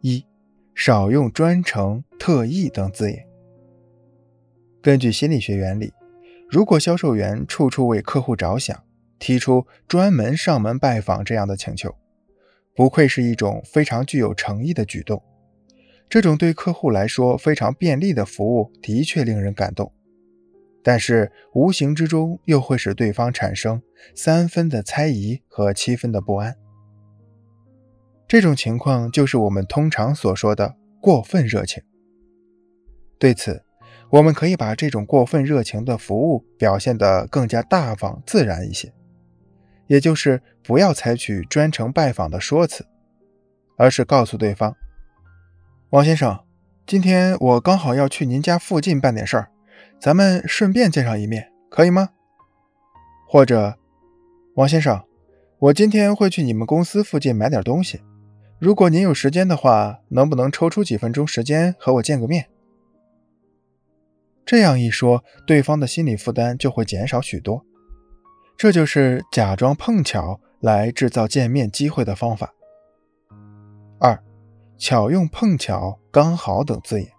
一、少用专程、特意等字眼。根据心理学原理，如果销售员处处为客户着想，提出专门上门拜访这样的请求，不愧是一种非常具有诚意的举动。这种对客户来说非常便利的服务，的确令人感动。但是无形之中又会使对方产生三分的猜疑和七分的不安。这种情况就是我们通常所说的过分热情。对此，我们可以把这种过分热情的服务表现得更加大方自然一些，也就是不要采取专程拜访的说辞，而是告诉对方：“王先生，今天我刚好要去您家附近办点事儿。”咱们顺便见上一面，可以吗？或者，王先生，我今天会去你们公司附近买点东西，如果您有时间的话，能不能抽出几分钟时间和我见个面？这样一说，对方的心理负担就会减少许多。这就是假装碰巧来制造见面机会的方法。二，巧用碰巧、刚好等字眼。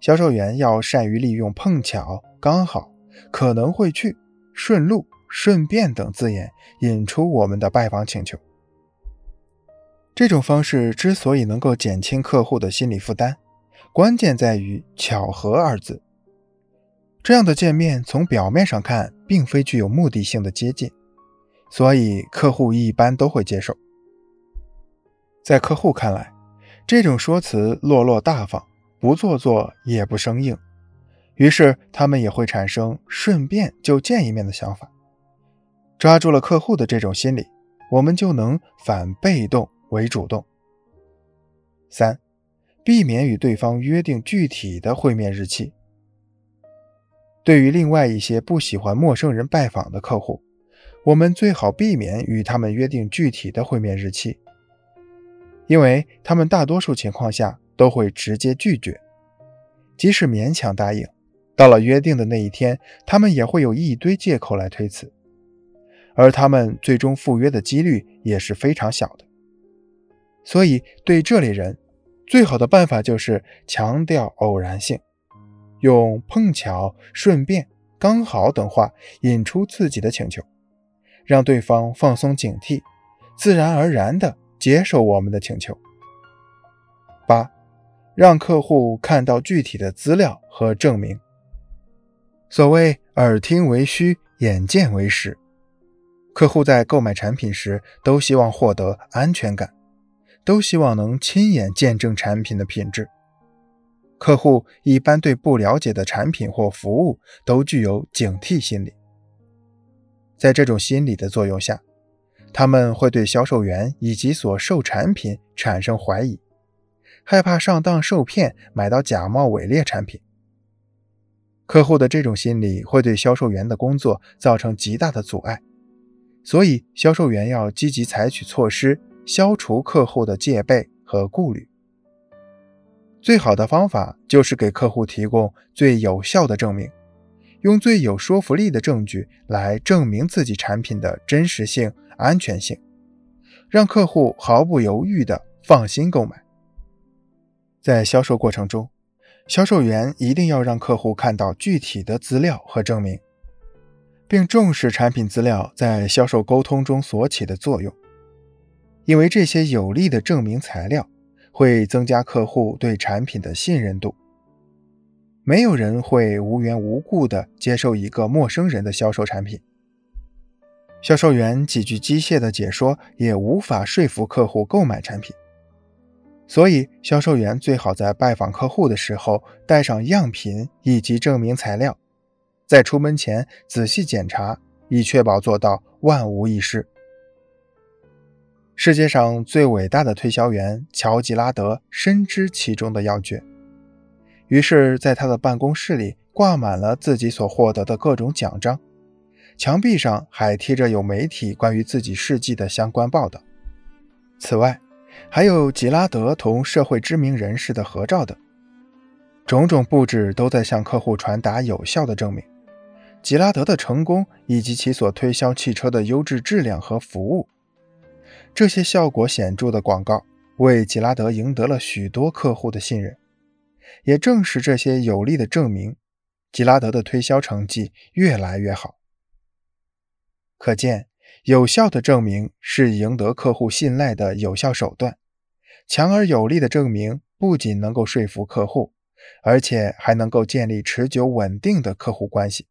销售员要善于利用“碰巧”“刚好”“可能会去”“顺路”“顺便”等字眼，引出我们的拜访请求。这种方式之所以能够减轻客户的心理负担，关键在于“巧合”二字。这样的见面，从表面上看，并非具有目的性的接近，所以客户一般都会接受。在客户看来，这种说辞落落大方。不做作也不生硬，于是他们也会产生顺便就见一面的想法。抓住了客户的这种心理，我们就能反被动为主动。三，避免与对方约定具体的会面日期。对于另外一些不喜欢陌生人拜访的客户，我们最好避免与他们约定具体的会面日期，因为他们大多数情况下。都会直接拒绝，即使勉强答应，到了约定的那一天，他们也会有一堆借口来推辞，而他们最终赴约的几率也是非常小的。所以，对这类人，最好的办法就是强调偶然性，用碰巧、顺便、刚好等话引出自己的请求，让对方放松警惕，自然而然地接受我们的请求。八。让客户看到具体的资料和证明。所谓耳听为虚，眼见为实。客户在购买产品时都希望获得安全感，都希望能亲眼见证产品的品质。客户一般对不了解的产品或服务都具有警惕心理。在这种心理的作用下，他们会对销售员以及所售产品产生怀疑。害怕上当受骗，买到假冒伪劣产品。客户的这种心理会对销售员的工作造成极大的阻碍，所以销售员要积极采取措施，消除客户的戒备和顾虑。最好的方法就是给客户提供最有效的证明，用最有说服力的证据来证明自己产品的真实性、安全性，让客户毫不犹豫地放心购买。在销售过程中，销售员一定要让客户看到具体的资料和证明，并重视产品资料在销售沟通中所起的作用，因为这些有力的证明材料会增加客户对产品的信任度。没有人会无缘无故地接受一个陌生人的销售产品，销售员几句机械的解说也无法说服客户购买产品。所以，销售员最好在拜访客户的时候带上样品以及证明材料，在出门前仔细检查，以确保做到万无一失。世界上最伟大的推销员乔吉拉德深知其中的要诀，于是，在他的办公室里挂满了自己所获得的各种奖章，墙壁上还贴着有媒体关于自己事迹的相关报道。此外，还有吉拉德同社会知名人士的合照等，种种布置都在向客户传达有效的证明。吉拉德的成功以及其所推销汽车的优质质量和服务，这些效果显著的广告为吉拉德赢得了许多客户的信任。也正是这些有力的证明，吉拉德的推销成绩越来越好。可见，有效的证明是赢得客户信赖的有效手段。强而有力的证明不仅能够说服客户，而且还能够建立持久稳定的客户关系。